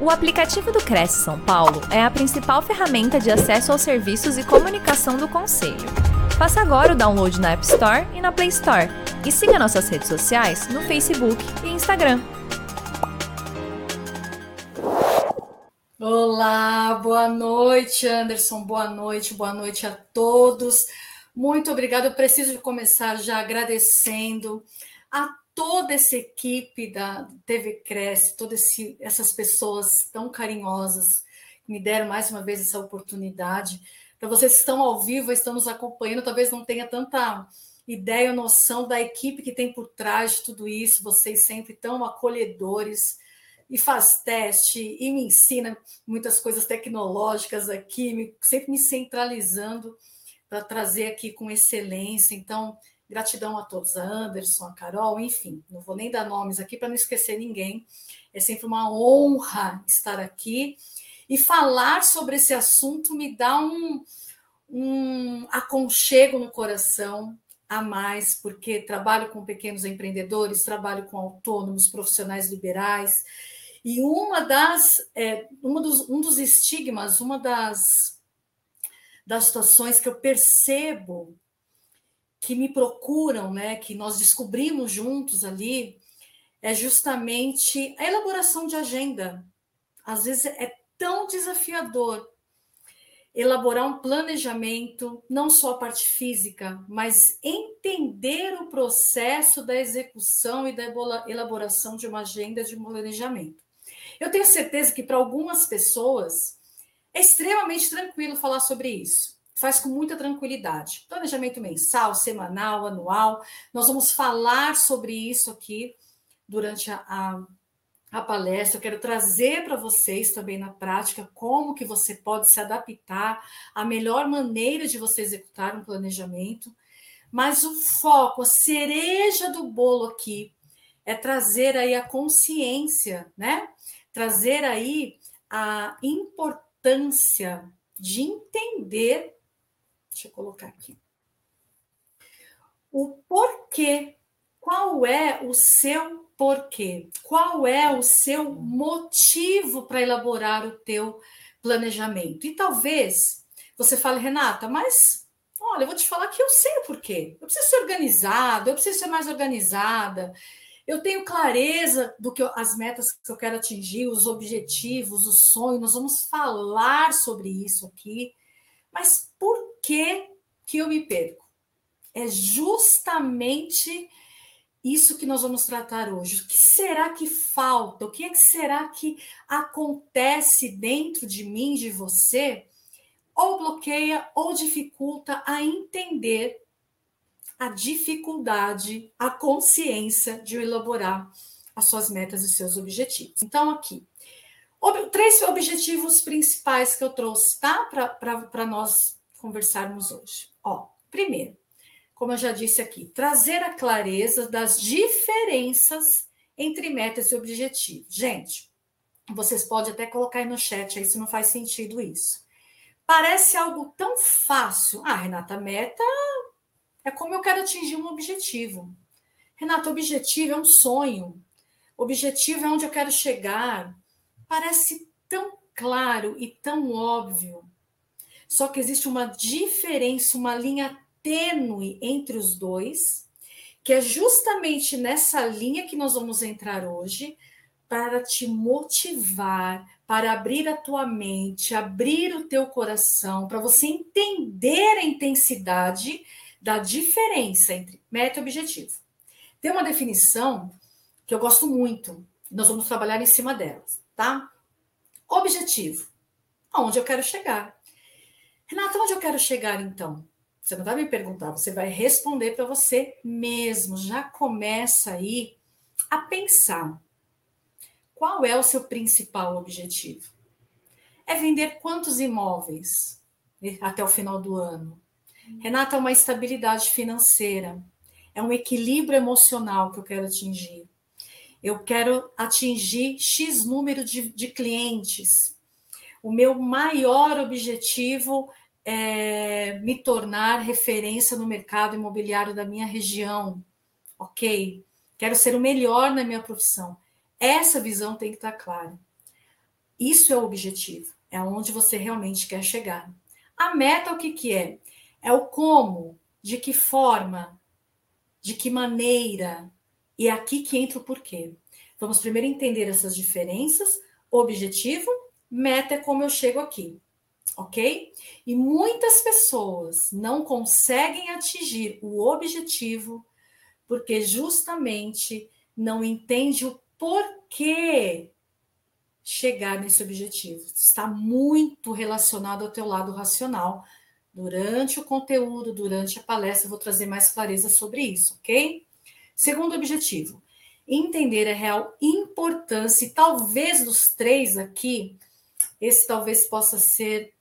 O aplicativo do Cresce São Paulo é a principal ferramenta de acesso aos serviços e comunicação do Conselho. Faça agora o download na App Store e na Play Store. E siga nossas redes sociais no Facebook e Instagram. Olá, boa noite, Anderson. Boa noite, boa noite a todos. Muito obrigada. Eu preciso começar já agradecendo a toda essa equipe da TV Cresce, todas essas pessoas tão carinhosas que me deram mais uma vez essa oportunidade. Para vocês que estão ao vivo, estão nos acompanhando, talvez não tenha tanta ideia ou noção da equipe que tem por trás de tudo isso. Vocês sempre tão acolhedores e faz teste e me ensina muitas coisas tecnológicas aqui, sempre me centralizando para trazer aqui com excelência. Então, Gratidão a todos, a Anderson, a Carol, enfim, não vou nem dar nomes aqui para não esquecer ninguém. É sempre uma honra estar aqui e falar sobre esse assunto me dá um, um aconchego no coração a mais, porque trabalho com pequenos empreendedores, trabalho com autônomos, profissionais liberais, e uma das, é, uma dos, um dos estigmas, uma das, das situações que eu percebo que me procuram, né, que nós descobrimos juntos ali, é justamente a elaboração de agenda. Às vezes é tão desafiador elaborar um planejamento, não só a parte física, mas entender o processo da execução e da elaboração de uma agenda de planejamento. Eu tenho certeza que para algumas pessoas é extremamente tranquilo falar sobre isso faz com muita tranquilidade. Planejamento mensal, semanal, anual. Nós vamos falar sobre isso aqui durante a, a, a palestra. Eu quero trazer para vocês também na prática como que você pode se adaptar à melhor maneira de você executar um planejamento. Mas o foco, a cereja do bolo aqui, é trazer aí a consciência, né? Trazer aí a importância de entender Deixa eu colocar aqui. O porquê. Qual é o seu porquê? Qual é o seu motivo para elaborar o teu planejamento? E talvez você fale, Renata, mas olha, eu vou te falar que eu sei o porquê. Eu preciso ser organizado, eu preciso ser mais organizada. Eu tenho clareza do que eu, as metas que eu quero atingir, os objetivos, os sonhos. Nós vamos falar sobre isso aqui. Mas por que, que eu me perco? É justamente isso que nós vamos tratar hoje. O que será que falta? O que, é que será que acontece dentro de mim, de você, ou bloqueia ou dificulta a entender a dificuldade, a consciência de elaborar as suas metas e seus objetivos. Então, aqui, três objetivos principais que eu trouxe, tá? Para nós conversarmos hoje. Ó, primeiro, como eu já disse aqui, trazer a clareza das diferenças entre metas e objetivos. Gente, vocês podem até colocar aí no chat aí se não faz sentido isso. Parece algo tão fácil. Ah, Renata, meta é como eu quero atingir um objetivo. Renata, objetivo é um sonho. Objetivo é onde eu quero chegar. Parece tão claro e tão óbvio. Só que existe uma diferença, uma linha tênue entre os dois, que é justamente nessa linha que nós vamos entrar hoje para te motivar, para abrir a tua mente, abrir o teu coração, para você entender a intensidade da diferença entre meta e objetivo. Tem uma definição que eu gosto muito, nós vamos trabalhar em cima delas, tá? Objetivo, aonde eu quero chegar. Renata, onde eu quero chegar então? Você não vai me perguntar, você vai responder para você mesmo. Já começa aí a pensar. Qual é o seu principal objetivo? É vender quantos imóveis até o final do ano? Renata, é uma estabilidade financeira. É um equilíbrio emocional que eu quero atingir. Eu quero atingir X número de, de clientes. O meu maior objetivo é, me tornar referência no mercado imobiliário da minha região. Ok, quero ser o melhor na minha profissão. Essa visão tem que estar clara. Isso é o objetivo, é onde você realmente quer chegar. A meta, o que, que é? É o como, de que forma, de que maneira, e é aqui que entra o porquê. Vamos primeiro entender essas diferenças. Objetivo, meta é como eu chego aqui, ok? E muitas pessoas não conseguem atingir o objetivo porque justamente não entende o porquê chegar nesse objetivo. Está muito relacionado ao teu lado racional. Durante o conteúdo, durante a palestra, eu vou trazer mais clareza sobre isso, ok? Segundo objetivo, entender a real importância, e talvez dos três aqui, esse talvez possa ser,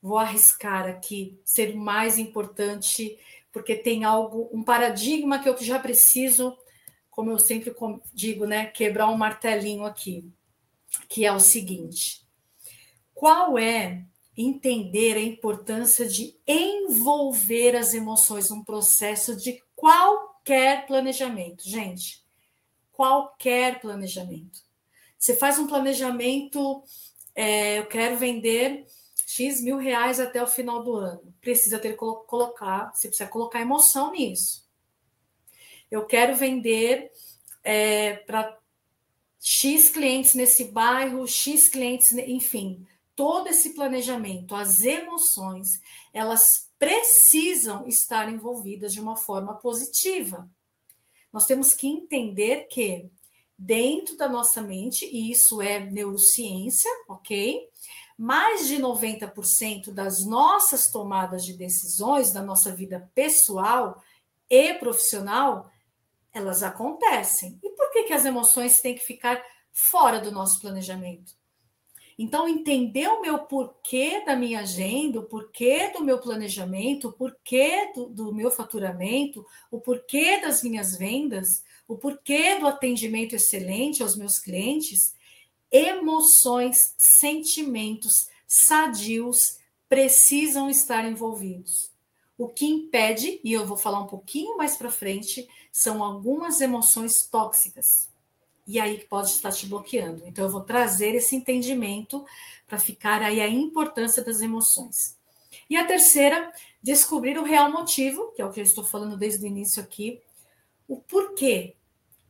vou arriscar aqui, ser mais importante, porque tem algo, um paradigma que eu já preciso, como eu sempre digo, né, quebrar um martelinho aqui, que é o seguinte: qual é entender a importância de envolver as emoções num processo de qualquer planejamento, gente? qualquer planejamento. Você faz um planejamento, é, eu quero vender X mil reais até o final do ano. Precisa ter colocar, você precisa colocar emoção nisso. Eu quero vender é, para X clientes nesse bairro, X clientes, enfim, todo esse planejamento, as emoções, elas precisam estar envolvidas de uma forma positiva. Nós temos que entender que dentro da nossa mente, e isso é neurociência, ok? Mais de 90% das nossas tomadas de decisões, da nossa vida pessoal e profissional, elas acontecem. E por que, que as emoções têm que ficar fora do nosso planejamento? Então, entender o meu porquê da minha agenda, o porquê do meu planejamento, o porquê do, do, meu faturamento, o porquê das minhas vendas, o porquê do atendimento excelente aos meus clientes, emoções, sentimentos sadios precisam estar envolvidos. O que impede, e eu vou falar um pouquinho mais para frente, são algumas emoções tóxicas e aí pode estar te bloqueando. Então, eu vou trazer esse entendimento para ficar aí a importância das emoções. E a terceira, descobrir o real motivo, que é o que eu estou falando desde o início aqui, o porquê,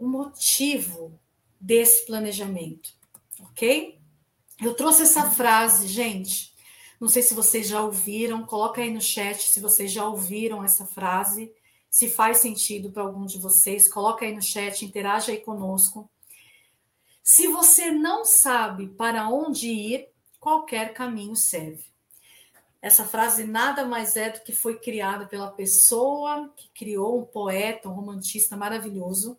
o motivo desse planejamento, ok? Eu trouxe essa frase, gente. Não sei se vocês já ouviram, coloca aí no chat se vocês já ouviram essa frase, se faz sentido para algum de vocês, coloca aí no chat, interaja aí conosco. Se você não sabe para onde ir, qualquer caminho serve. Essa frase nada mais é do que foi criada pela pessoa que criou um poeta, um romantista maravilhoso,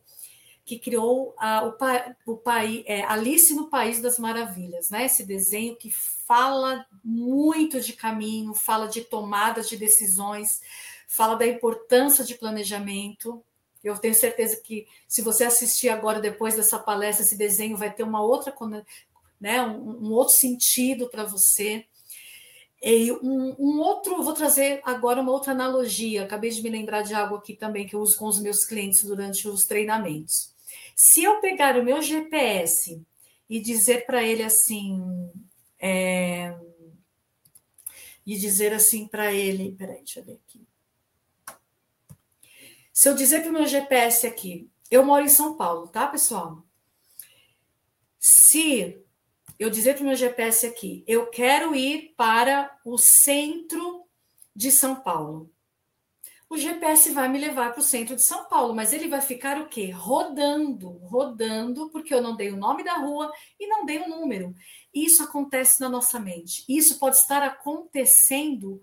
que criou a, o, o país, é, Alice no País das Maravilhas, né? Esse desenho que fala muito de caminho, fala de tomada de decisões, fala da importância de planejamento. Eu tenho certeza que se você assistir agora, depois dessa palestra, esse desenho vai ter uma outra, né, um, um outro sentido para você. E um, um, outro, vou trazer agora uma outra analogia. Acabei de me lembrar de algo aqui também que eu uso com os meus clientes durante os treinamentos. Se eu pegar o meu GPS e dizer para ele assim, é, e dizer assim para ele, peraí, deixa eu ver aqui. Se eu dizer para o meu GPS aqui, eu moro em São Paulo, tá, pessoal? Se eu dizer para o meu GPS aqui, eu quero ir para o centro de São Paulo. O GPS vai me levar para o centro de São Paulo, mas ele vai ficar o quê? Rodando, rodando, porque eu não dei o nome da rua e não dei o número. Isso acontece na nossa mente. Isso pode estar acontecendo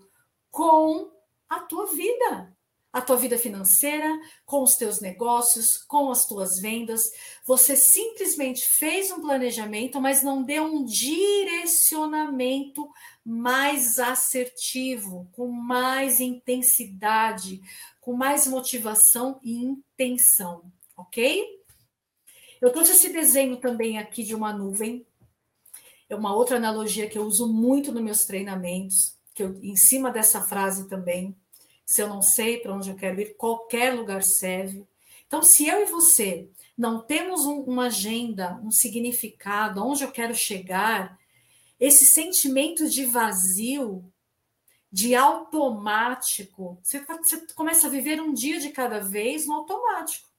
com a tua vida a tua vida financeira, com os teus negócios, com as tuas vendas. Você simplesmente fez um planejamento, mas não deu um direcionamento mais assertivo, com mais intensidade, com mais motivação e intenção, ok? Eu trouxe esse desenho também aqui de uma nuvem. É uma outra analogia que eu uso muito nos meus treinamentos, que eu, em cima dessa frase também se eu não sei para onde eu quero ir, qualquer lugar serve. Então, se eu e você não temos um, uma agenda, um significado, onde eu quero chegar, esse sentimento de vazio, de automático. Você, você começa a viver um dia de cada vez no automático.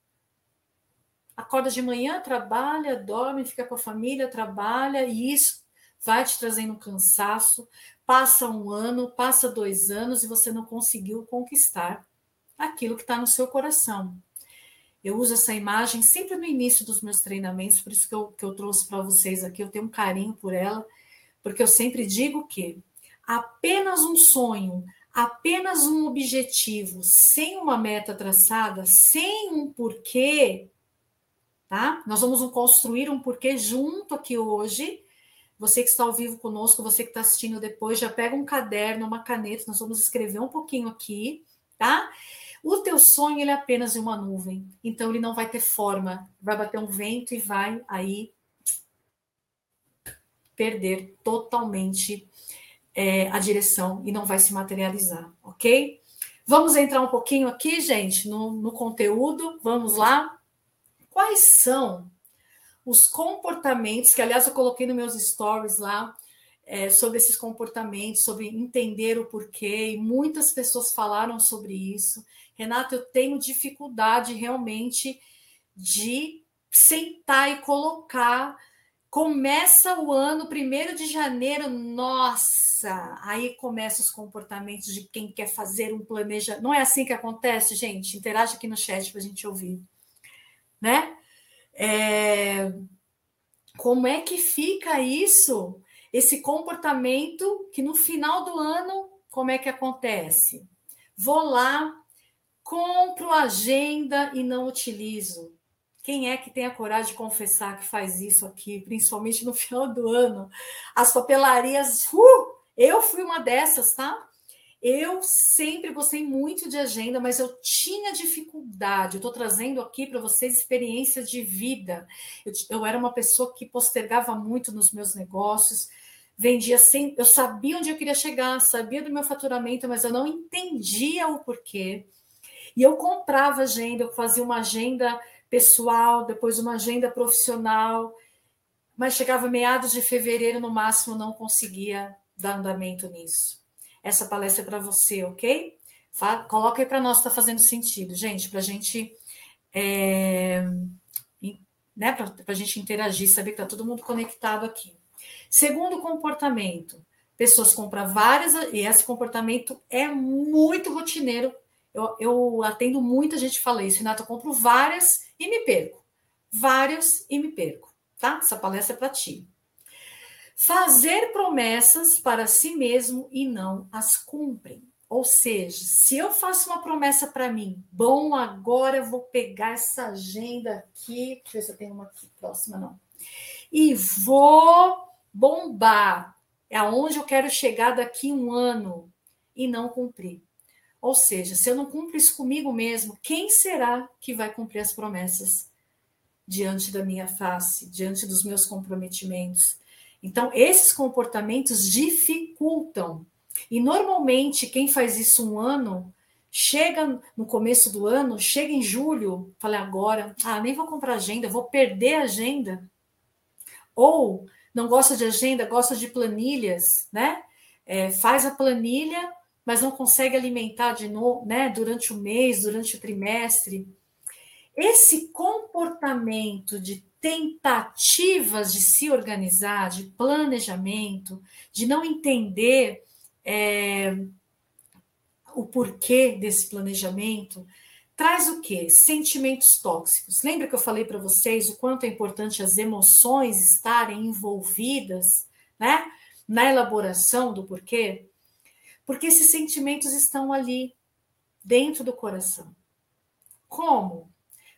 Acorda de manhã, trabalha, dorme, fica com a família, trabalha, e isso vai te trazendo cansaço. Passa um ano, passa dois anos e você não conseguiu conquistar aquilo que está no seu coração. Eu uso essa imagem sempre no início dos meus treinamentos, por isso que eu, que eu trouxe para vocês aqui. Eu tenho um carinho por ela, porque eu sempre digo que apenas um sonho, apenas um objetivo, sem uma meta traçada, sem um porquê, tá? Nós vamos construir um porquê junto aqui hoje. Você que está ao vivo conosco, você que está assistindo depois, já pega um caderno, uma caneta, nós vamos escrever um pouquinho aqui, tá? O teu sonho ele é apenas uma nuvem, então ele não vai ter forma, vai bater um vento e vai aí perder totalmente é, a direção e não vai se materializar, ok? Vamos entrar um pouquinho aqui, gente, no, no conteúdo. Vamos lá. Quais são os comportamentos que, aliás, eu coloquei nos meus stories lá é, sobre esses comportamentos, sobre entender o porquê, e muitas pessoas falaram sobre isso. Renata, eu tenho dificuldade realmente de sentar e colocar Começa o ano, primeiro de janeiro, nossa, aí começam os comportamentos de quem quer fazer um planejamento. Não é assim que acontece, gente? Interage aqui no chat para a gente ouvir, né? É... Como é que fica isso? Esse comportamento que no final do ano, como é que acontece? Vou lá, compro agenda e não utilizo. Quem é que tem a coragem de confessar que faz isso aqui, principalmente no final do ano? As papelarias, uh, eu fui uma dessas, tá? Eu sempre gostei muito de agenda, mas eu tinha dificuldade. Eu estou trazendo aqui para vocês experiências de vida. Eu, eu, era uma pessoa que postergava muito nos meus negócios, vendia sem. Eu sabia onde eu queria chegar, sabia do meu faturamento, mas eu não entendia o porquê. E eu comprava agenda, eu fazia uma agenda pessoal, depois uma agenda profissional, mas chegava meados de fevereiro, no máximo, não conseguia dar andamento nisso. Essa palestra é para você, ok? Coloca aí para nós, está fazendo sentido, gente, para a gente. É, né, para a gente interagir, saber que está todo mundo conectado aqui. Segundo comportamento, pessoas compram várias, e esse comportamento é muito rotineiro. Eu, eu atendo muita gente que fala isso, Renato, eu compro várias e me perco. Vários e me perco, tá? Essa palestra é para ti. Fazer promessas para si mesmo e não as cumprem. Ou seja, se eu faço uma promessa para mim, bom, agora eu vou pegar essa agenda aqui, deixa eu ver se eu tenho uma aqui próxima, não. E vou bombar. É aonde eu quero chegar daqui um ano e não cumprir. Ou seja, se eu não cumpro isso comigo mesmo, quem será que vai cumprir as promessas diante da minha face, diante dos meus comprometimentos? Então, esses comportamentos dificultam. E normalmente, quem faz isso um ano, chega no começo do ano, chega em julho, fala agora, ah, nem vou comprar agenda, vou perder a agenda. Ou não gosta de agenda, gosta de planilhas, né? É, faz a planilha mas não consegue alimentar de novo, né, durante o mês, durante o trimestre. Esse comportamento de tentativas de se organizar, de planejamento, de não entender é, o porquê desse planejamento, traz o quê? Sentimentos tóxicos. Lembra que eu falei para vocês o quanto é importante as emoções estarem envolvidas, né, na elaboração do porquê? Porque esses sentimentos estão ali, dentro do coração. Como?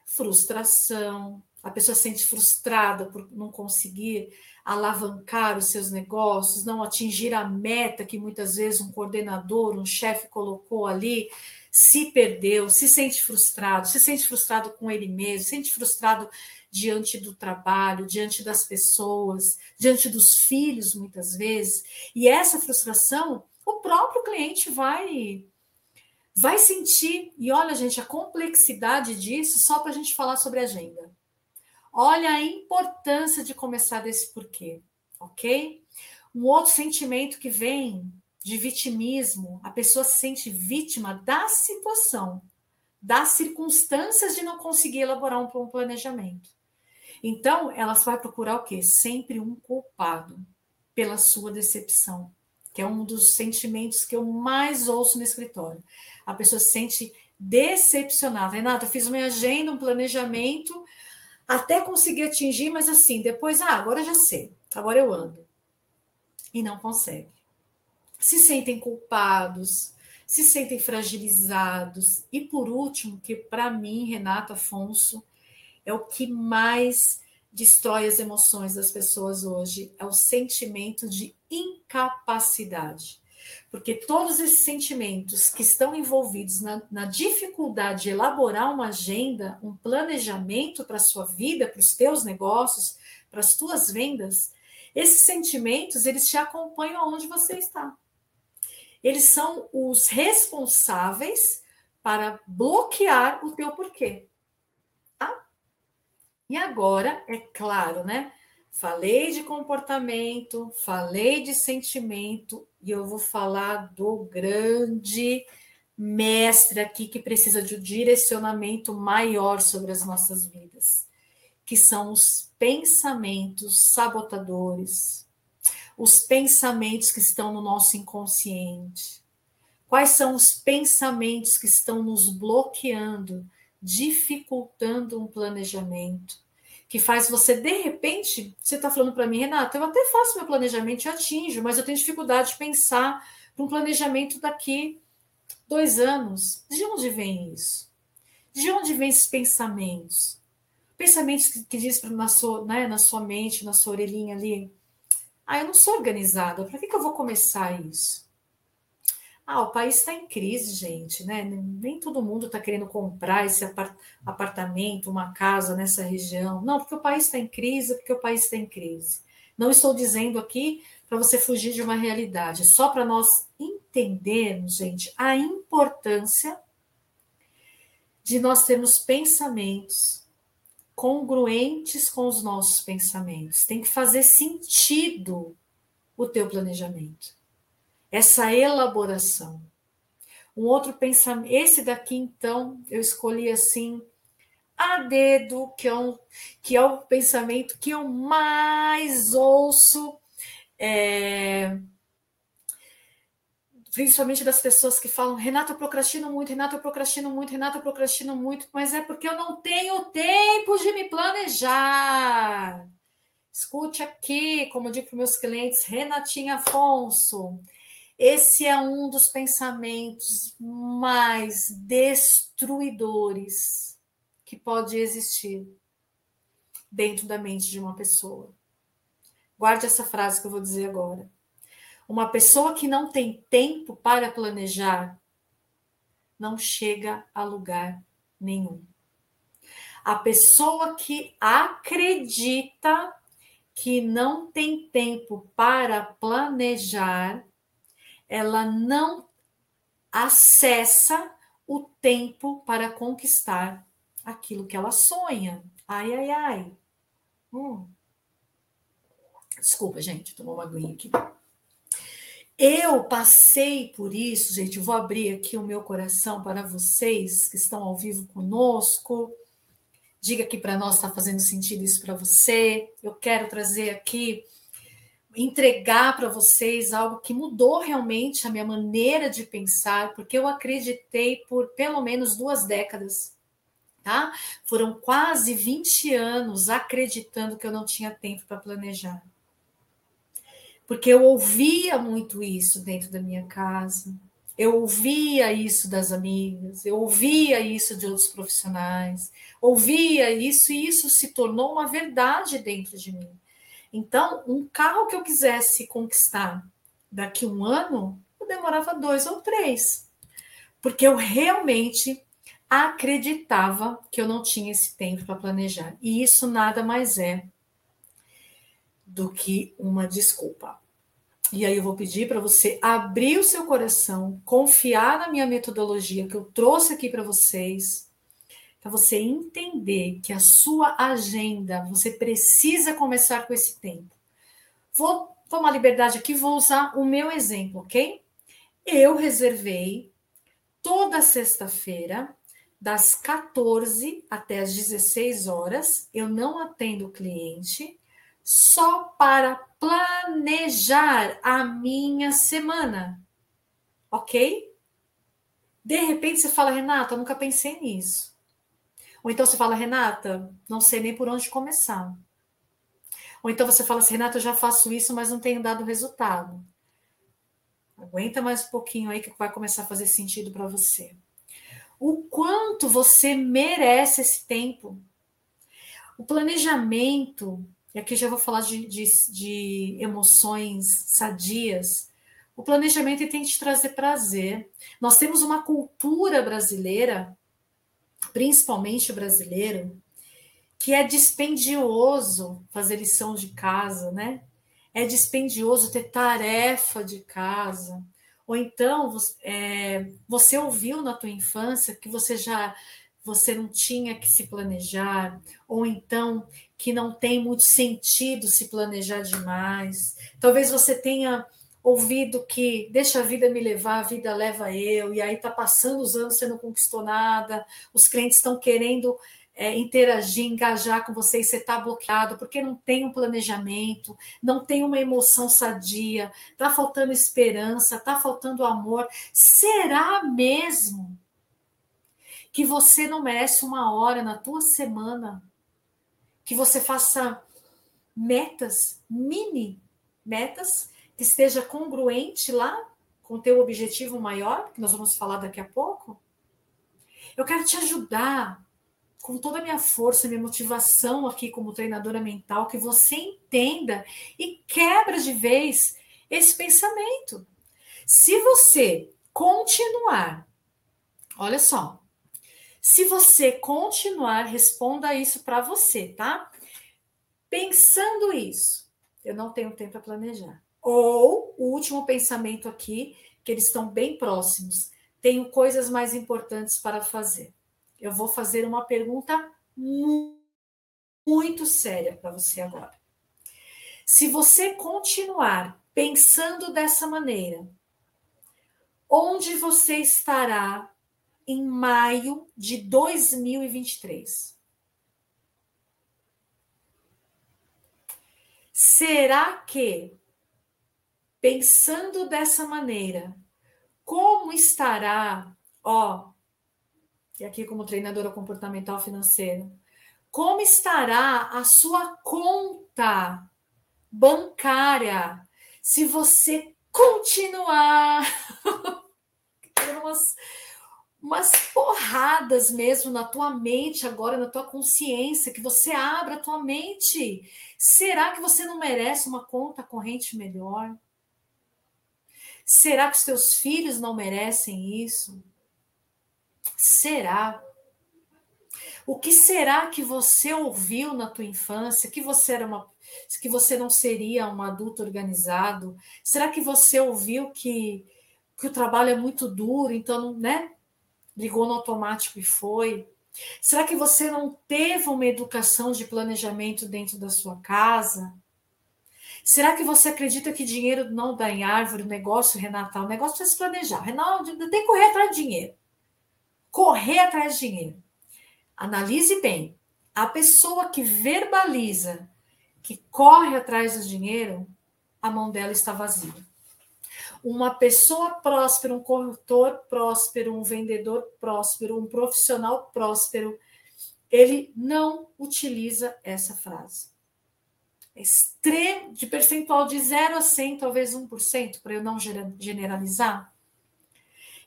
Frustração. A pessoa se sente frustrada por não conseguir alavancar os seus negócios, não atingir a meta que muitas vezes um coordenador, um chefe colocou ali, se perdeu, se sente frustrado, se sente frustrado com ele mesmo, se sente frustrado diante do trabalho, diante das pessoas, diante dos filhos, muitas vezes. E essa frustração o próprio cliente vai vai sentir. E olha, gente, a complexidade disso só para a gente falar sobre agenda. Olha a importância de começar desse porquê, ok? Um outro sentimento que vem de vitimismo, a pessoa se sente vítima da situação, das circunstâncias de não conseguir elaborar um planejamento. Então, ela vai procurar o quê? Sempre um culpado pela sua decepção, que é um dos sentimentos que eu mais ouço no escritório. A pessoa se sente decepcionada. Renata, fiz uma agenda, um planejamento, até conseguir atingir, mas assim, depois, ah, agora já sei, agora eu ando. E não consegue. Se sentem culpados, se sentem fragilizados. E por último, que para mim, Renato Afonso, é o que mais destrói as emoções das pessoas hoje, é o sentimento de incapacidade. Porque todos esses sentimentos que estão envolvidos na, na dificuldade de elaborar uma agenda, um planejamento para a sua vida, para os teus negócios, para as tuas vendas, esses sentimentos, eles te acompanham aonde você está. Eles são os responsáveis para bloquear o teu porquê. Tá? E agora, é claro, né? Falei de comportamento, falei de sentimento, e eu vou falar do grande mestre aqui que precisa de um direcionamento maior sobre as nossas vidas, que são os pensamentos sabotadores, os pensamentos que estão no nosso inconsciente? Quais são os pensamentos que estão nos bloqueando, dificultando um planejamento? Que faz você, de repente, você está falando para mim, Renata, eu até faço meu planejamento e atinjo, mas eu tenho dificuldade de pensar para um planejamento daqui dois anos. De onde vem isso? De onde vem esses pensamentos? Pensamentos que, que diz na sua, né, na sua mente, na sua orelhinha ali, ah, eu não sou organizada, para que, que eu vou começar isso? Ah, o país está em crise, gente, né? Nem todo mundo está querendo comprar esse apartamento, uma casa nessa região. Não, porque o país está em crise, porque o país está em crise. Não estou dizendo aqui para você fugir de uma realidade, só para nós entendermos, gente, a importância de nós termos pensamentos congruentes com os nossos pensamentos. Tem que fazer sentido o teu planejamento. Essa elaboração. Um outro pensamento, esse daqui então, eu escolhi assim a dedo, que é, um, que é o pensamento que eu mais ouço é, principalmente das pessoas que falam, Renata, eu procrastino muito, Renata, eu procrastino muito, Renata, eu procrastino muito, mas é porque eu não tenho tempo de me planejar. Escute aqui, como eu digo para meus clientes, Renatinha Afonso, esse é um dos pensamentos mais destruidores que pode existir dentro da mente de uma pessoa. Guarde essa frase que eu vou dizer agora. Uma pessoa que não tem tempo para planejar não chega a lugar nenhum. A pessoa que acredita que não tem tempo para planejar, ela não acessa o tempo para conquistar aquilo que ela sonha. Ai, ai, ai. Hum. Desculpa, gente, tomou uma aguinha aqui. Eu passei por isso, gente. vou abrir aqui o meu coração para vocês que estão ao vivo conosco. Diga aqui para nós, está fazendo sentido isso para você. Eu quero trazer aqui, entregar para vocês algo que mudou realmente a minha maneira de pensar, porque eu acreditei por pelo menos duas décadas. Tá? Foram quase 20 anos acreditando que eu não tinha tempo para planejar porque eu ouvia muito isso dentro da minha casa, eu ouvia isso das amigas, eu ouvia isso de outros profissionais, ouvia isso e isso se tornou uma verdade dentro de mim. Então, um carro que eu quisesse conquistar daqui um ano, eu demorava dois ou três, porque eu realmente acreditava que eu não tinha esse tempo para planejar. E isso nada mais é do que uma desculpa. E aí eu vou pedir para você abrir o seu coração, confiar na minha metodologia que eu trouxe aqui para vocês, para você entender que a sua agenda, você precisa começar com esse tempo. Vou tomar liberdade aqui, vou usar o meu exemplo, ok? Eu reservei toda sexta-feira, das 14 até as 16 horas, eu não atendo o cliente, só para planejar a minha semana. Ok? De repente você fala, Renata, eu nunca pensei nisso. Ou então você fala, Renata, não sei nem por onde começar. Ou então você fala assim, Renata, eu já faço isso, mas não tenho dado resultado. Aguenta mais um pouquinho aí que vai começar a fazer sentido para você. O quanto você merece esse tempo. O planejamento e aqui já vou falar de, de, de emoções sadias, o planejamento tem que te trazer prazer. Nós temos uma cultura brasileira, principalmente brasileiro, que é dispendioso fazer lição de casa, né? É dispendioso ter tarefa de casa. Ou então é, você ouviu na tua infância que você já você não tinha que se planejar, ou então que não tem muito sentido se planejar demais. Talvez você tenha ouvido que deixa a vida me levar, a vida leva eu, e aí está passando os anos, você não conquistou nada, os clientes estão querendo é, interagir, engajar com você e você está bloqueado porque não tem um planejamento, não tem uma emoção sadia, está faltando esperança, está faltando amor. Será mesmo que você não merece uma hora na tua semana, que você faça metas, mini metas, que esteja congruente lá com o teu objetivo maior, que nós vamos falar daqui a pouco. Eu quero te ajudar com toda a minha força, minha motivação aqui como treinadora mental, que você entenda e quebra de vez esse pensamento. Se você continuar, olha só, se você continuar, responda isso para você, tá? Pensando isso, eu não tenho tempo para planejar. Ou o último pensamento aqui, que eles estão bem próximos, tenho coisas mais importantes para fazer. Eu vou fazer uma pergunta muito séria para você agora. Se você continuar pensando dessa maneira, onde você estará em maio de 2023. Será que, pensando dessa maneira, como estará, ó, e aqui como treinadora comportamental financeira, como estará a sua conta bancária se você continuar umas, umas porradas mesmo na tua mente agora, na tua consciência, que você abra a tua mente. Será que você não merece uma conta corrente melhor? Será que os teus filhos não merecem isso? Será? O que será que você ouviu na tua infância? Que você era uma que você não seria um adulto organizado? Será que você ouviu que, que o trabalho é muito duro, então, né? ligou no automático e foi? Será que você não teve uma educação de planejamento dentro da sua casa? Será que você acredita que dinheiro não dá em árvore, negócio, Renata? O negócio precisa se planejar. Renata, tem que correr atrás de dinheiro. Correr atrás de dinheiro. Analise bem. A pessoa que verbaliza, que corre atrás do dinheiro, a mão dela está vazia uma pessoa próspera, um corretor próspero, um vendedor próspero, um profissional próspero, ele não utiliza essa frase. Extremo, de percentual de 0 a 100, talvez 1%, para eu não generalizar.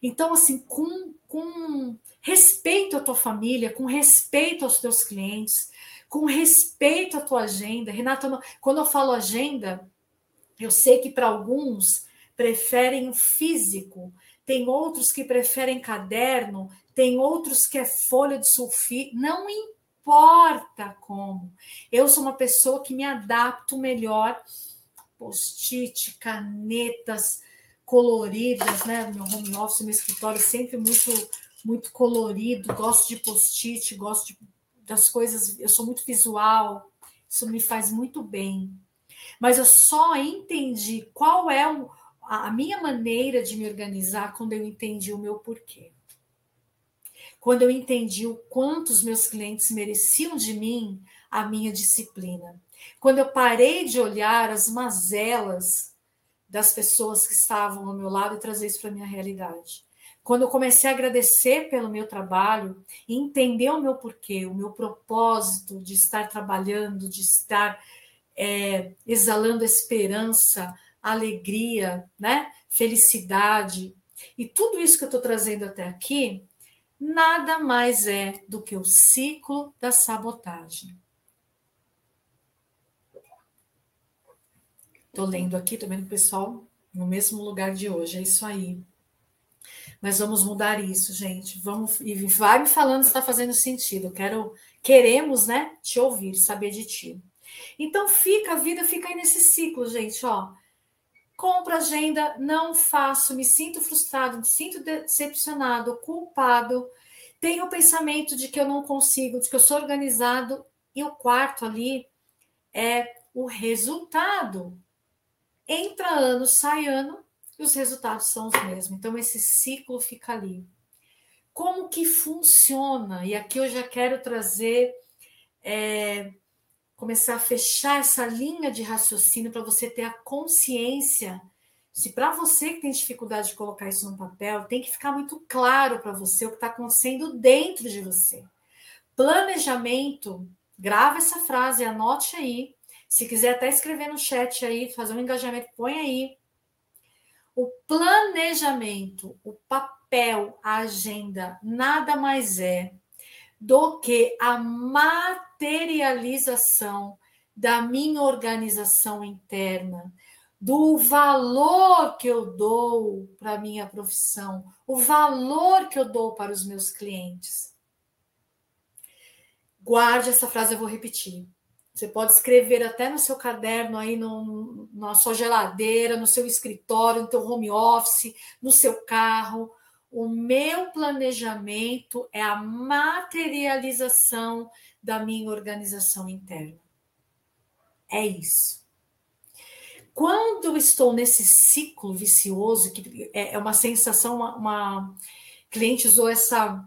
Então, assim, com, com respeito à tua família, com respeito aos teus clientes, com respeito à tua agenda. Renata, quando eu falo agenda, eu sei que para alguns preferem o físico, tem outros que preferem caderno, tem outros que é folha de sulfite, não importa como. Eu sou uma pessoa que me adapto melhor, post-it, canetas coloridas, né? Meu home office, meu escritório sempre muito muito colorido, gosto de post-it, gosto de, das coisas, eu sou muito visual, isso me faz muito bem. Mas eu só entendi qual é a minha maneira de me organizar quando eu entendi o meu porquê. Quando eu entendi o quanto os meus clientes mereciam de mim a minha disciplina. Quando eu parei de olhar as mazelas das pessoas que estavam ao meu lado e trazer isso para a minha realidade. Quando eu comecei a agradecer pelo meu trabalho e entender o meu porquê, o meu propósito de estar trabalhando, de estar é, exalando esperança, alegria, né? felicidade. E tudo isso que eu estou trazendo até aqui, nada mais é do que o ciclo da sabotagem. Estou lendo aqui, estou vendo o pessoal no mesmo lugar de hoje, é isso aí. Mas vamos mudar isso, gente. Vamos e vai me falando se está fazendo sentido. quero, queremos, né, te ouvir, saber de ti. Então fica, a vida fica aí nesse ciclo, gente, ó. Compro agenda, não faço, me sinto frustrado, me sinto decepcionado, culpado, tenho o pensamento de que eu não consigo, de que eu sou organizado, e o quarto ali é o resultado. Entra ano, sai ano, e os resultados são os mesmos. Então, esse ciclo fica ali. Como que funciona? E aqui eu já quero trazer é, começar a fechar essa linha de raciocínio para você ter a consciência. Se para você que tem dificuldade de colocar isso no papel, tem que ficar muito claro para você o que está acontecendo dentro de você. Planejamento, grava essa frase, anote aí. Se quiser até escrever no chat aí, fazer um engajamento, põe aí. O planejamento, o papel, a agenda, nada mais é do que a materialização da minha organização interna, do valor que eu dou para a minha profissão, o valor que eu dou para os meus clientes. Guarde essa frase, eu vou repetir. Você pode escrever até no seu caderno aí, no, na sua geladeira, no seu escritório, no seu home office, no seu carro, o meu planejamento é a materialização da minha organização interna. É isso. Quando estou nesse ciclo vicioso, que é, é uma sensação, uma, uma cliente usou essa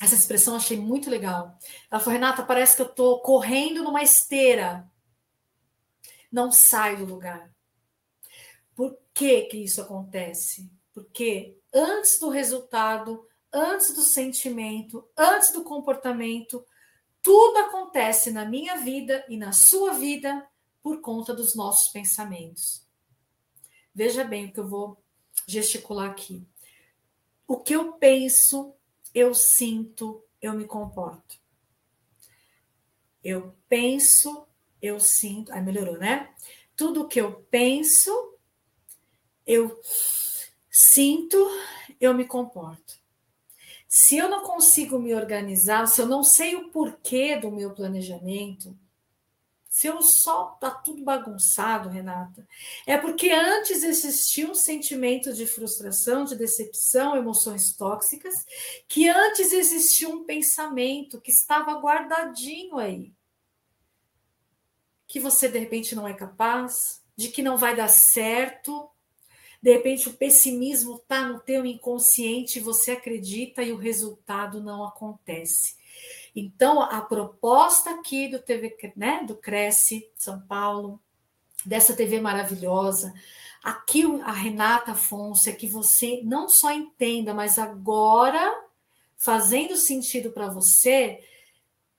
essa expressão, achei muito legal. Ela falou, Renata, parece que eu estou correndo numa esteira. Não sai do lugar. Por que, que isso acontece? Porque antes do resultado, antes do sentimento, antes do comportamento, tudo acontece na minha vida e na sua vida por conta dos nossos pensamentos. Veja bem o que eu vou gesticular aqui. O que eu penso, eu sinto, eu me comporto. Eu penso, eu sinto. Aí melhorou, né? Tudo que eu penso, eu sinto, eu me comporto. Se eu não consigo me organizar, se eu não sei o porquê do meu planejamento, se eu só tá tudo bagunçado, Renata, é porque antes existia um sentimento de frustração, de decepção, emoções tóxicas, que antes existia um pensamento que estava guardadinho aí. Que você de repente não é capaz, de que não vai dar certo, de repente o pessimismo está no teu inconsciente, você acredita e o resultado não acontece. Então, a proposta aqui do TV, né, do Cresce São Paulo, dessa TV maravilhosa, aqui a Renata Afonso é que você não só entenda, mas agora fazendo sentido para você,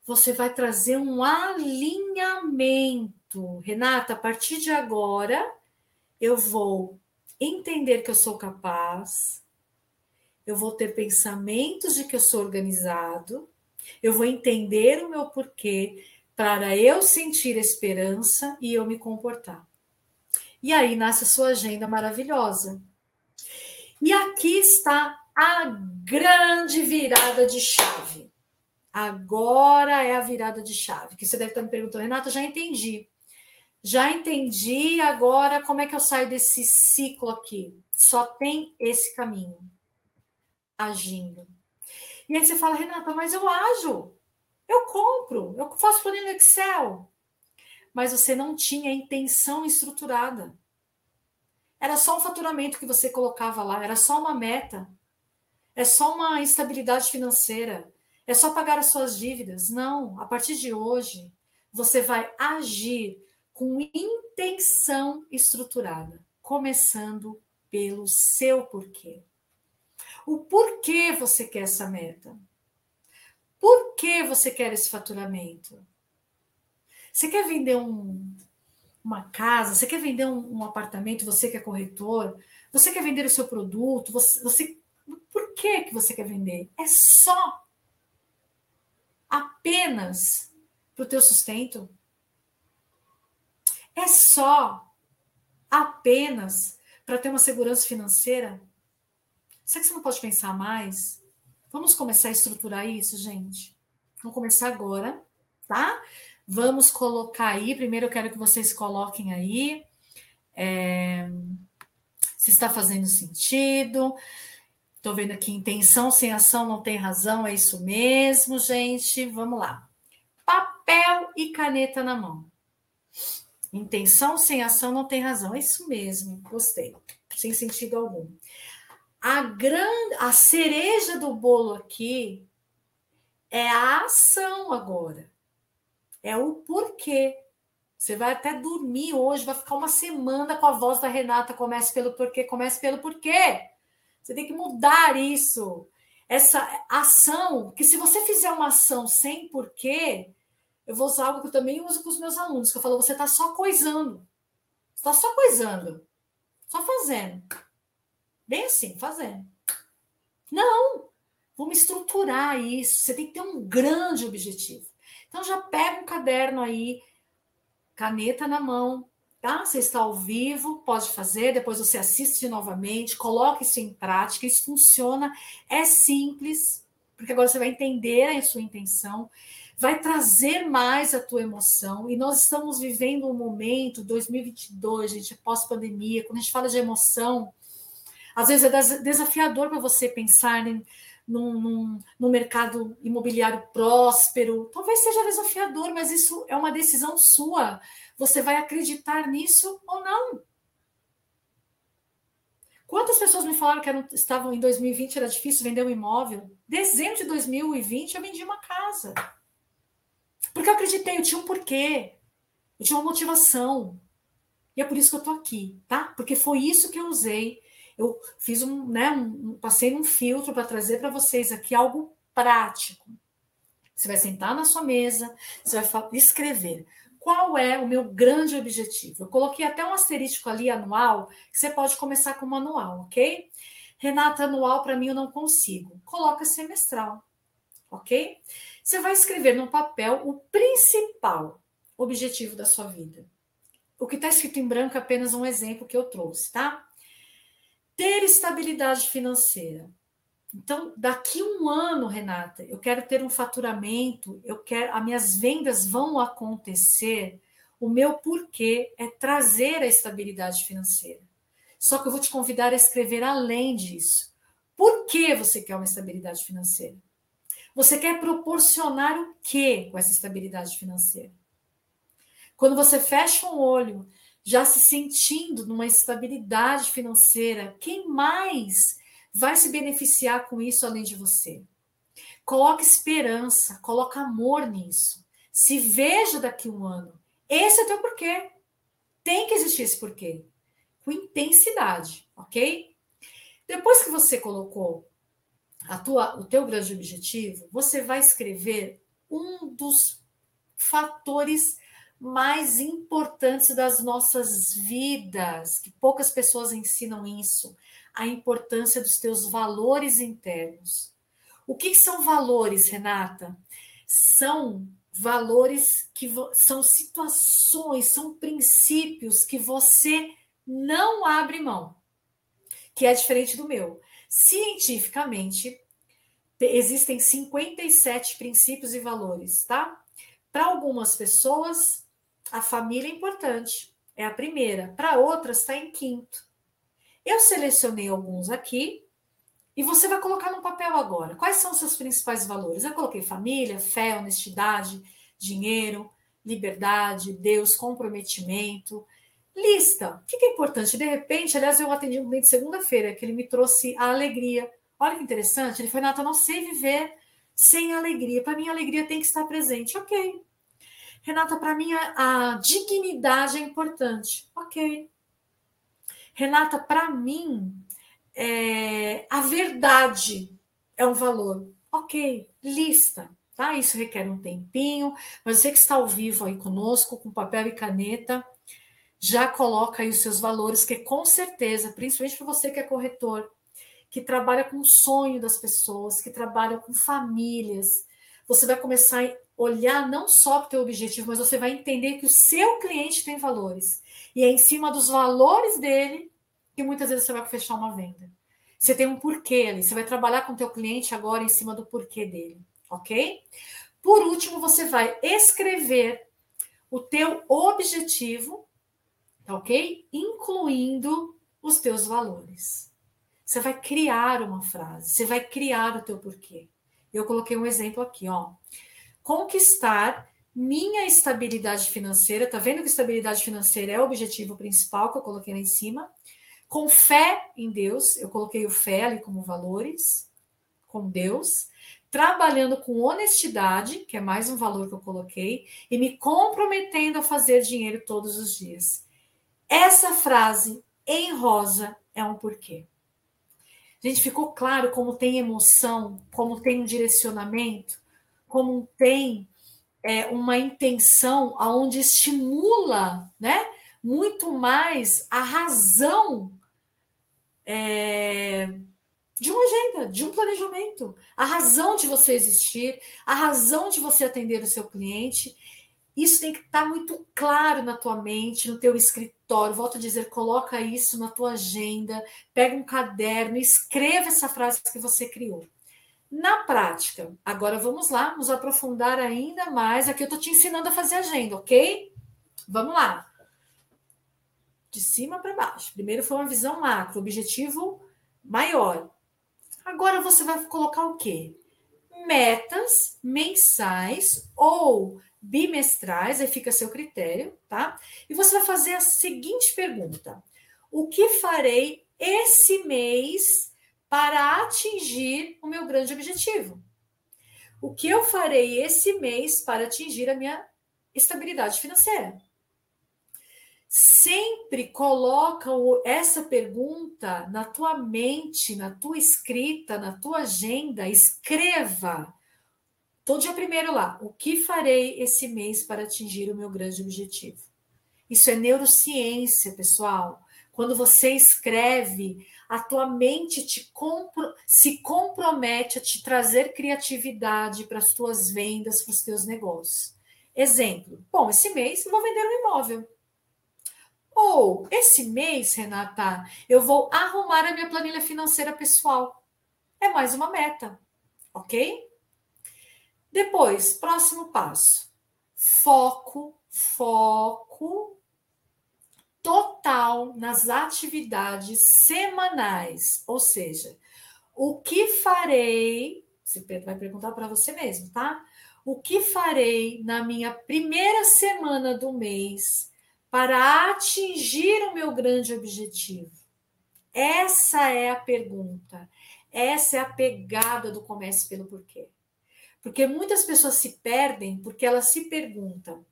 você vai trazer um alinhamento. Renata, a partir de agora, eu vou entender que eu sou capaz, eu vou ter pensamentos de que eu sou organizado, eu vou entender o meu porquê para eu sentir esperança e eu me comportar. E aí nasce a sua agenda maravilhosa. E aqui está a grande virada de chave. Agora é a virada de chave. Que você deve estar me perguntando, Renata, já entendi. Já entendi agora como é que eu saio desse ciclo aqui. Só tem esse caminho. Agindo. E aí você fala, Renata, mas eu ajo. Eu compro, eu faço planilha no Excel. mas você não tinha intenção estruturada. Era só um faturamento que você colocava lá, era só uma meta. É só uma estabilidade financeira. É só pagar as suas dívidas. Não, a partir de hoje, você vai agir com intenção estruturada, começando pelo seu porquê. O porquê você quer essa meta? Por que você quer esse faturamento? Você quer vender um, uma casa? Você quer vender um, um, apartamento? Você que é corretor? Você quer vender o seu produto? Você, você, por que, que você quer vender? É só apenas para o teu sustento? É só apenas para ter uma segurança financeira? Será que você não pode pensar mais? Vamos começar a estruturar isso, gente? Vamos começar agora, tá? Vamos colocar aí. Primeiro, eu quero que vocês coloquem aí. É, se está fazendo sentido. Estou vendo aqui, intenção sem ação não tem razão, é isso mesmo, gente. Vamos lá. Papel e caneta na mão. Intenção sem ação não tem razão, é isso mesmo, gostei, sem sentido algum. A grande, a cereja do bolo aqui é a ação agora. É o porquê. Você vai até dormir hoje, vai ficar uma semana com a voz da Renata. Comece pelo porquê, comece pelo porquê. Você tem que mudar isso. Essa ação, que se você fizer uma ação sem porquê, eu vou usar algo que eu também uso com os meus alunos, que eu falo, você está só coisando. Você está só coisando. Só fazendo. Bem assim, fazendo. Não! Vamos estruturar isso. Você tem que ter um grande objetivo. Então já pega um caderno aí, caneta na mão, tá? Você está ao vivo, pode fazer, depois você assiste novamente, coloque isso em prática, isso funciona, é simples, porque agora você vai entender a sua intenção, vai trazer mais a tua emoção, e nós estamos vivendo um momento, 2022, gente, pós-pandemia, quando a gente fala de emoção, às vezes é desafiador para você pensar em, num, num, num, mercado imobiliário próspero. Talvez seja desafiador, mas isso é uma decisão sua. Você vai acreditar nisso ou não? Quantas pessoas me falaram que eram, estavam em 2020 era difícil vender um imóvel? Dezembro de 2020 eu vendi uma casa. Porque eu acreditei, eu tinha um porquê. Eu tinha uma motivação. E é por isso que eu tô aqui, tá? Porque foi isso que eu usei. Eu fiz um, né, um, passei num filtro para trazer para vocês aqui algo prático. Você vai sentar na sua mesa, você vai escrever qual é o meu grande objetivo. Eu coloquei até um asterístico ali anual, que você pode começar com manual, ok? Renata, anual para mim eu não consigo. Coloca semestral, ok? Você vai escrever no papel o principal objetivo da sua vida. O que está escrito em branco é apenas um exemplo que eu trouxe, tá? Ter estabilidade financeira. Então, daqui um ano, Renata, eu quero ter um faturamento, eu quero, as minhas vendas vão acontecer. O meu porquê é trazer a estabilidade financeira. Só que eu vou te convidar a escrever além disso. Por que você quer uma estabilidade financeira? Você quer proporcionar o que com essa estabilidade financeira? Quando você fecha um olho, já se sentindo numa estabilidade financeira, quem mais vai se beneficiar com isso além de você. Coloque esperança, coloque amor nisso. Se veja daqui um ano. Esse é o teu porquê. Tem que existir esse porquê. Com intensidade, ok? Depois que você colocou a tua, o teu grande objetivo, você vai escrever um dos fatores mais importantes das nossas vidas, que poucas pessoas ensinam isso, a importância dos teus valores internos. O que são valores, Renata? São valores que são situações, são princípios que você não abre mão, que é diferente do meu. Cientificamente, existem 57 princípios e valores, tá? Para algumas pessoas, a família é importante, é a primeira. Para outras, está em quinto. Eu selecionei alguns aqui e você vai colocar no papel agora. Quais são seus principais valores? Eu coloquei família, fé, honestidade, dinheiro, liberdade, Deus, comprometimento. Lista. O que é importante? De repente, aliás, eu atendi um cliente segunda-feira que ele me trouxe a alegria. Olha que interessante. Ele foi, Nata, não sei viver sem alegria. Para mim, a alegria tem que estar presente. Ok. Renata, para mim, a, a dignidade é importante. Ok. Renata, para mim, é, a verdade é um valor. Ok, lista. Tá? Isso requer um tempinho, mas você que está ao vivo aí conosco, com papel e caneta, já coloca aí os seus valores, que com certeza, principalmente para você que é corretor, que trabalha com o sonho das pessoas, que trabalha com famílias, você vai começar a olhar não só para o teu objetivo, mas você vai entender que o seu cliente tem valores. E é em cima dos valores dele que muitas vezes você vai fechar uma venda. Você tem um porquê ali, você vai trabalhar com o teu cliente agora em cima do porquê dele, ok? Por último, você vai escrever o teu objetivo, tá ok? Incluindo os teus valores. Você vai criar uma frase, você vai criar o teu porquê. Eu coloquei um exemplo aqui, ó. Conquistar minha estabilidade financeira. Tá vendo que estabilidade financeira é o objetivo principal que eu coloquei lá em cima? Com fé em Deus, eu coloquei o fé ali como valores, com Deus, trabalhando com honestidade, que é mais um valor que eu coloquei, e me comprometendo a fazer dinheiro todos os dias. Essa frase em rosa é um porquê. Gente, ficou claro como tem emoção, como tem um direcionamento, como tem é, uma intenção aonde estimula, né, muito mais a razão é, de uma agenda, de um planejamento, a razão de você existir, a razão de você atender o seu cliente isso tem que estar muito claro na tua mente, no teu escritório. Volto a dizer, coloca isso na tua agenda, pega um caderno, escreva essa frase que você criou. Na prática, agora vamos lá, nos aprofundar ainda mais. Aqui eu estou te ensinando a fazer agenda, ok? Vamos lá. De cima para baixo. Primeiro foi uma visão macro, objetivo maior. Agora você vai colocar o quê? Metas mensais ou bimestrais, aí fica a seu critério, tá? E você vai fazer a seguinte pergunta: O que farei esse mês para atingir o meu grande objetivo? O que eu farei esse mês para atingir a minha estabilidade financeira? Sempre coloca essa pergunta na tua mente, na tua escrita, na tua agenda, escreva Todo dia primeiro lá, o que farei esse mês para atingir o meu grande objetivo? Isso é neurociência, pessoal. Quando você escreve, a tua mente te compro, se compromete a te trazer criatividade para as tuas vendas, para os teus negócios. Exemplo: bom, esse mês eu vou vender um imóvel. Ou esse mês, Renata, eu vou arrumar a minha planilha financeira pessoal. É mais uma meta, ok? Depois, próximo passo: foco, foco total nas atividades semanais. Ou seja, o que farei? Você vai perguntar para você mesmo, tá? O que farei na minha primeira semana do mês para atingir o meu grande objetivo? Essa é a pergunta. Essa é a pegada do comércio pelo porquê. Porque muitas pessoas se perdem porque elas se perguntam: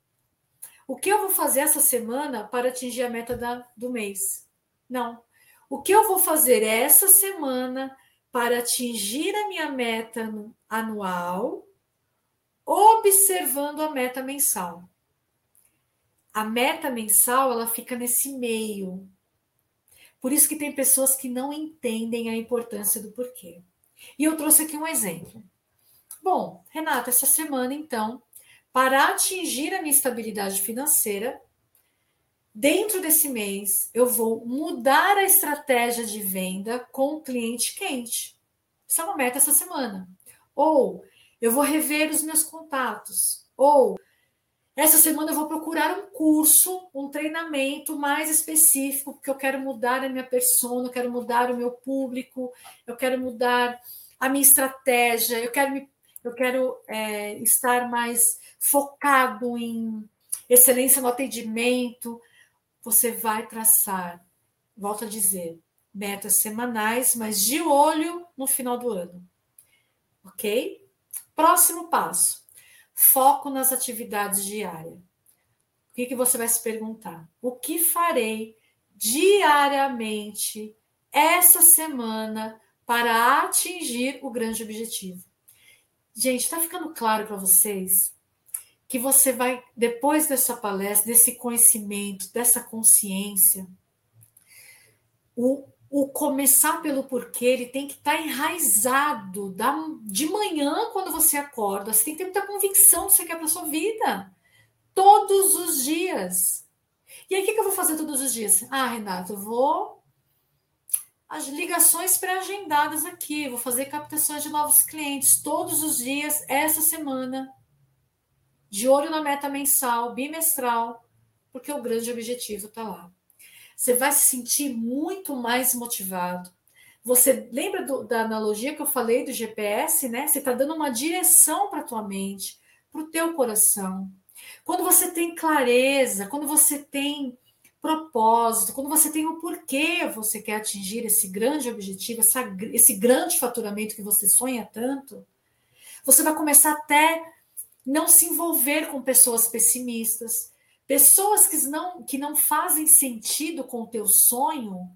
o que eu vou fazer essa semana para atingir a meta da, do mês? Não. O que eu vou fazer essa semana para atingir a minha meta anual, observando a meta mensal? A meta mensal ela fica nesse meio. Por isso que tem pessoas que não entendem a importância do porquê. E eu trouxe aqui um exemplo. Bom, Renata, essa semana, então, para atingir a minha estabilidade financeira, dentro desse mês, eu vou mudar a estratégia de venda com o cliente quente. Isso é uma meta essa semana. Ou eu vou rever os meus contatos. Ou essa semana eu vou procurar um curso, um treinamento mais específico, porque eu quero mudar a minha persona, eu quero mudar o meu público, eu quero mudar a minha estratégia, eu quero me eu quero é, estar mais focado em excelência no atendimento. Você vai traçar, volto a dizer, metas semanais, mas de olho no final do ano. Ok? Próximo passo: foco nas atividades diárias. O que, que você vai se perguntar? O que farei diariamente essa semana para atingir o grande objetivo? Gente, está ficando claro para vocês que você vai, depois dessa palestra, desse conhecimento, dessa consciência, o, o começar pelo porquê, ele tem que estar tá enraizado da, de manhã, quando você acorda. Você tem que ter muita convicção que você quer para sua vida. Todos os dias. E aí, o que, que eu vou fazer todos os dias? Ah, Renato, eu vou. As ligações pré-agendadas aqui, vou fazer captações de novos clientes todos os dias, essa semana. De olho na meta mensal, bimestral, porque o grande objetivo está lá você vai se sentir muito mais motivado. Você lembra do, da analogia que eu falei do GPS, né? Você está dando uma direção para a tua mente, para o teu coração. Quando você tem clareza, quando você tem propósito, quando você tem o porquê você quer atingir esse grande objetivo, essa, esse grande faturamento que você sonha tanto, você vai começar até não se envolver com pessoas pessimistas, Pessoas que não, que não fazem sentido com o teu sonho,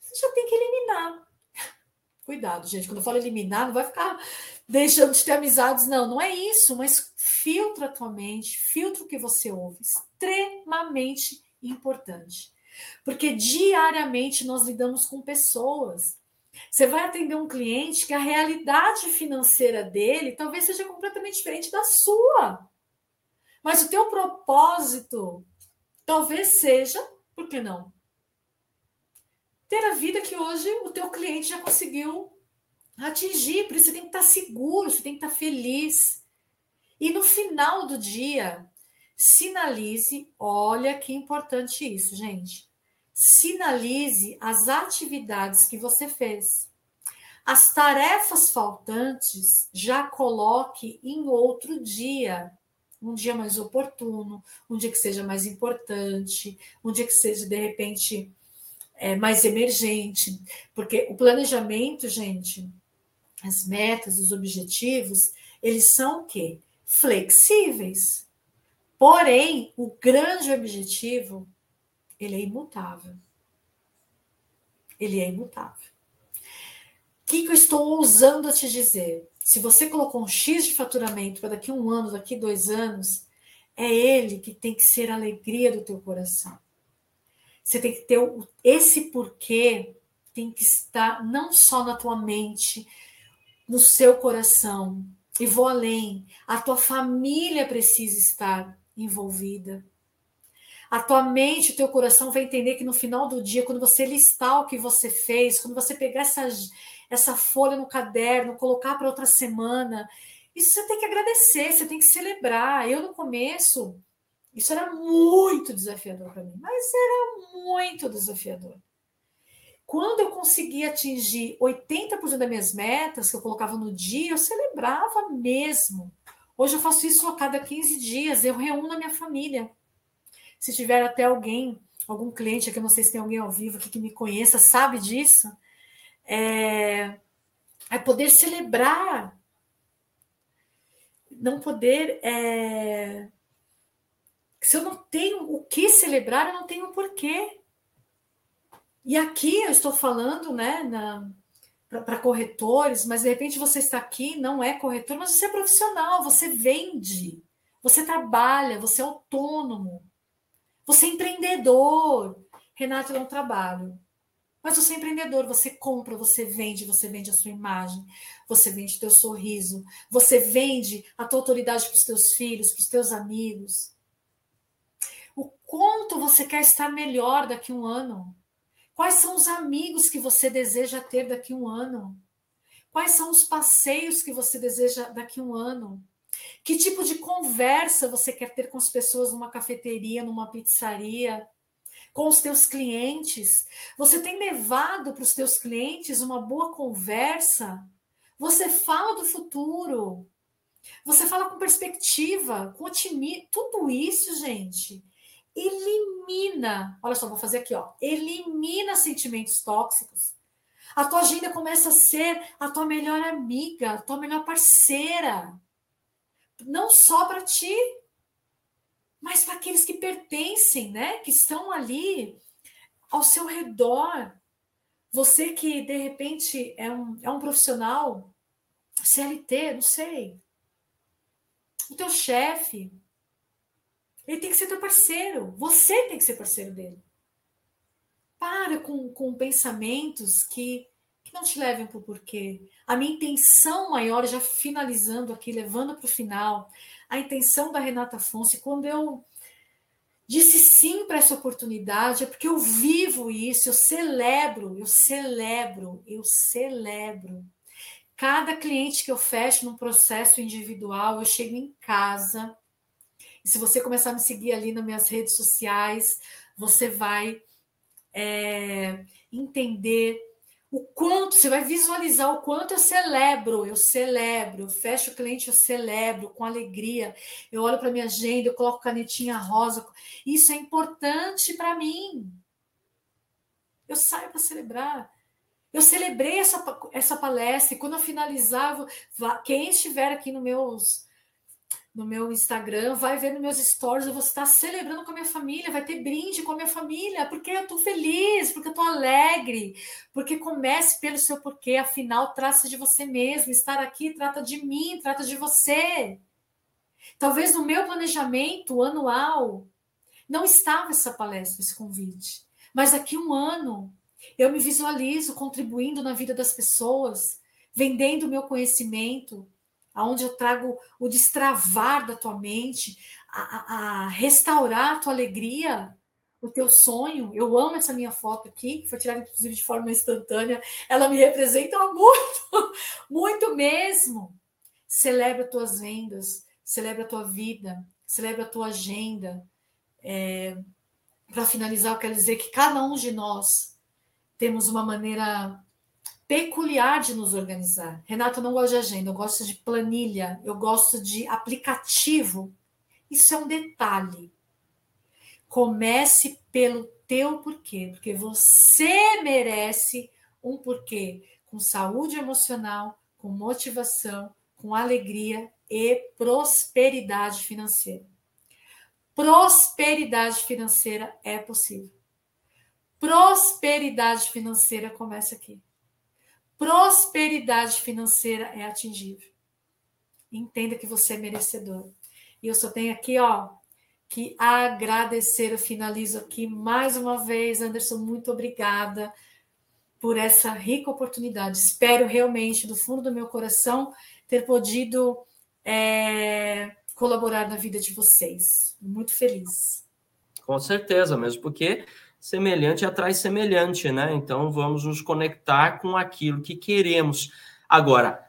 você já tem que eliminar. Cuidado, gente. Quando eu falo eliminar, não vai ficar deixando de ter amizades. Não, não é isso. Mas filtra a tua mente, filtra o que você ouve. Extremamente importante. Porque diariamente nós lidamos com pessoas. Você vai atender um cliente que a realidade financeira dele talvez seja completamente diferente da sua. Mas o teu propósito talvez seja, por que não? Ter a vida que hoje o teu cliente já conseguiu atingir, por isso você tem que estar seguro, você tem que estar feliz. E no final do dia, sinalize, olha que importante isso, gente. Sinalize as atividades que você fez. As tarefas faltantes já coloque em outro dia um dia mais oportuno, um dia que seja mais importante, um dia que seja, de repente, é, mais emergente. Porque o planejamento, gente, as metas, os objetivos, eles são o quê? Flexíveis. Porém, o grande objetivo, ele é imutável. Ele é imutável. O que, que eu estou ousando a te dizer? Se você colocou um X de faturamento para daqui um ano, daqui dois anos, é ele que tem que ser a alegria do teu coração. Você tem que ter esse porquê, tem que estar não só na tua mente, no seu coração. E vou além, a tua família precisa estar envolvida. A tua mente, o teu coração vai entender que no final do dia, quando você listar o que você fez, quando você pegar essas essa folha no caderno, colocar para outra semana. Isso você tem que agradecer, você tem que celebrar. Eu, no começo, isso era muito desafiador para mim, mas era muito desafiador. Quando eu consegui atingir 80% das minhas metas que eu colocava no dia, eu celebrava mesmo. Hoje eu faço isso a cada 15 dias, eu reúno a minha família. Se tiver até alguém, algum cliente aqui, não sei se tem alguém ao vivo aqui que me conheça, sabe disso, é, é poder celebrar, não poder. É, se eu não tenho o que celebrar, eu não tenho o porquê. E aqui eu estou falando, né, para corretores, mas de repente você está aqui, não é corretor, mas você é profissional, você vende, você trabalha, você é autônomo, você é empreendedor. Renato, eu não trabalho. Mas você é empreendedor, você compra, você vende, você vende a sua imagem, você vende teu sorriso, você vende a tua autoridade para os teus filhos, para os teus amigos. O quanto você quer estar melhor daqui a um ano? Quais são os amigos que você deseja ter daqui a um ano? Quais são os passeios que você deseja daqui a um ano? Que tipo de conversa você quer ter com as pessoas numa cafeteria, numa pizzaria? com os teus clientes? Você tem levado para os teus clientes uma boa conversa? Você fala do futuro? Você fala com perspectiva, com otimismo. Tudo isso, gente, elimina. Olha só, vou fazer aqui, ó. Elimina sentimentos tóxicos. A tua agenda começa a ser a tua melhor amiga, a tua melhor parceira. Não só para ti, mas para aqueles que pertencem, né? Que estão ali ao seu redor. Você que de repente é um, é um profissional CLT, não sei. O teu chefe, ele tem que ser teu parceiro. Você tem que ser parceiro dele. Para com, com pensamentos que, que não te levem para o porquê. A minha intenção maior, já finalizando aqui, levando para o final, a intenção da Renata Fonse, quando eu disse sim para essa oportunidade, é porque eu vivo isso, eu celebro, eu celebro, eu celebro. Cada cliente que eu fecho num processo individual, eu chego em casa. E se você começar a me seguir ali nas minhas redes sociais, você vai é, entender o quanto, você vai visualizar o quanto eu celebro, eu celebro, eu fecho o cliente, eu celebro com alegria. Eu olho para minha agenda, eu coloco canetinha rosa. Isso é importante para mim. Eu saio para celebrar. Eu celebrei essa, essa palestra e quando eu finalizava, quem estiver aqui no meus no meu Instagram, vai ver nos meus stories, eu vou estar celebrando com a minha família, vai ter brinde com a minha família, porque eu estou feliz, porque eu estou alegre, porque comece pelo seu porquê, afinal, trata de você mesmo, estar aqui trata de mim, trata de você. Talvez no meu planejamento anual não estava essa palestra, esse convite, mas daqui um ano eu me visualizo contribuindo na vida das pessoas, vendendo o meu conhecimento, aonde eu trago o destravar da tua mente, a, a, restaurar a tua alegria, o teu sonho. Eu amo essa minha foto aqui, que foi tirada inclusive de forma instantânea. Ela me representa muito, muito mesmo. Celebra as tuas vendas, celebra a tua vida, celebra a tua agenda. É, Para finalizar, eu quero dizer que cada um de nós temos uma maneira peculiar de nos organizar. Renato, eu não gosto de agenda, eu gosto de planilha, eu gosto de aplicativo. Isso é um detalhe. Comece pelo teu porquê, porque você merece um porquê com saúde emocional, com motivação, com alegria e prosperidade financeira. Prosperidade financeira é possível. Prosperidade financeira começa aqui prosperidade financeira é atingível. Entenda que você é merecedor. E eu só tenho aqui, ó, que agradecer. Eu finalizo aqui mais uma vez, Anderson, muito obrigada por essa rica oportunidade. Espero realmente, do fundo do meu coração, ter podido é, colaborar na vida de vocês. Muito feliz. Com certeza, mesmo porque semelhante atrai semelhante, né? Então vamos nos conectar com aquilo que queremos. Agora,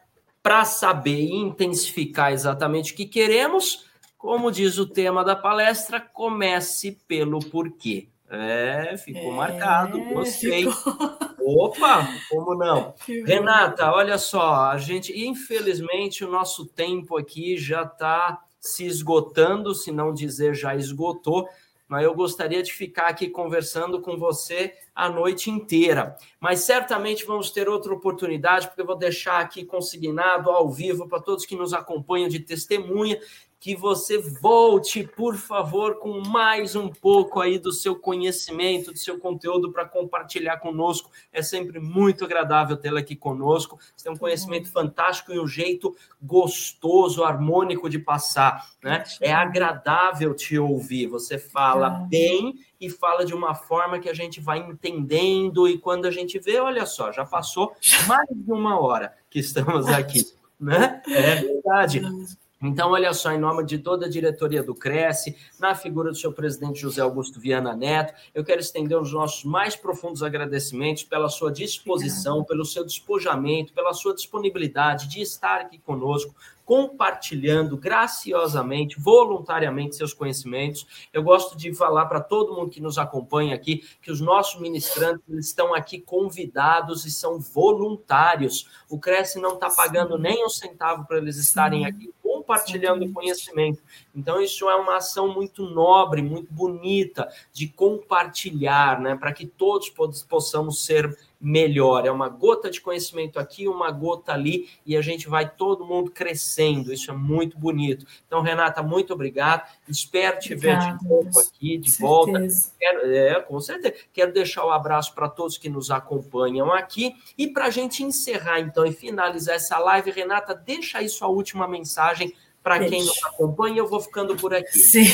para saber e intensificar exatamente o que queremos, como diz o tema da palestra, comece pelo porquê. É, ficou é, marcado, gostei. Ficou... Opa, como não? Renata, olha só, a gente, infelizmente, o nosso tempo aqui já está se esgotando, se não dizer já esgotou mas eu gostaria de ficar aqui conversando com você a noite inteira. Mas certamente vamos ter outra oportunidade, porque eu vou deixar aqui consignado ao vivo para todos que nos acompanham de testemunha que você volte, por favor, com mais um pouco aí do seu conhecimento, do seu conteúdo para compartilhar conosco. É sempre muito agradável tê-la aqui conosco. Você tem um conhecimento fantástico e um jeito gostoso, harmônico de passar, né? É agradável te ouvir. Você fala bem e fala de uma forma que a gente vai entendendo e quando a gente vê, olha só, já passou mais de uma hora que estamos aqui, né? É verdade. Então, olha só, em nome de toda a diretoria do Cresce, na figura do seu presidente José Augusto Viana Neto, eu quero estender os nossos mais profundos agradecimentos pela sua disposição, pelo seu despojamento, pela sua disponibilidade de estar aqui conosco, compartilhando graciosamente, voluntariamente seus conhecimentos. Eu gosto de falar para todo mundo que nos acompanha aqui que os nossos ministrantes estão aqui convidados e são voluntários. O Cresce não está pagando nem um centavo para eles estarem aqui compartilhando Exatamente. conhecimento. Então, isso é uma ação muito nobre, muito bonita de compartilhar, né? Para que todos possamos ser melhor. É uma gota de conhecimento aqui, uma gota ali, e a gente vai todo mundo crescendo. Isso é muito bonito. Então, Renata, muito obrigado. Espero te ver de novo aqui, de volta. Quero, é, com certeza. Quero deixar o um abraço para todos que nos acompanham aqui. E para a gente encerrar, então, e finalizar essa live, Renata, deixa aí sua última mensagem para quem nos acompanha, eu vou ficando por aqui. Sim.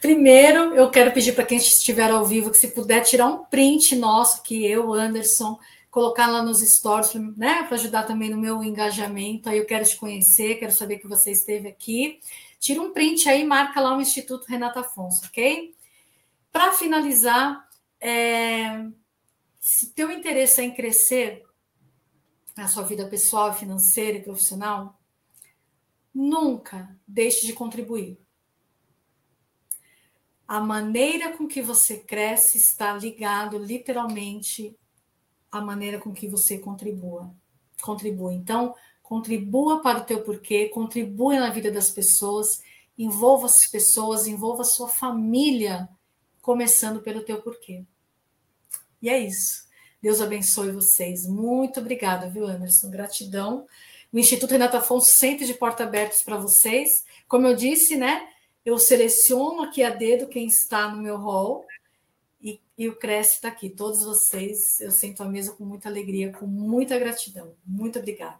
Primeiro, eu quero pedir para quem estiver ao vivo que se puder tirar um print nosso, que eu, Anderson, colocar lá nos stories, né, para ajudar também no meu engajamento. Aí eu quero te conhecer, quero saber que você esteve aqui. Tira um print aí, marca lá o Instituto Renata Afonso, ok? Para finalizar, é... se teu interesse é em crescer na sua vida pessoal, financeira e profissional, nunca deixe de contribuir. A maneira com que você cresce está ligado literalmente à maneira com que você contribua. Contribua. Então, contribua para o teu porquê, contribua na vida das pessoas, envolva as pessoas, envolva a sua família, começando pelo teu porquê. E é isso. Deus abençoe vocês. Muito obrigada, viu, Anderson? Gratidão. O Instituto Renato Afonso sempre de porta abertas para vocês. Como eu disse, né? Eu seleciono aqui a dedo quem está no meu hall e, e o Cresce está aqui. Todos vocês, eu sento à mesa com muita alegria, com muita gratidão. Muito obrigada.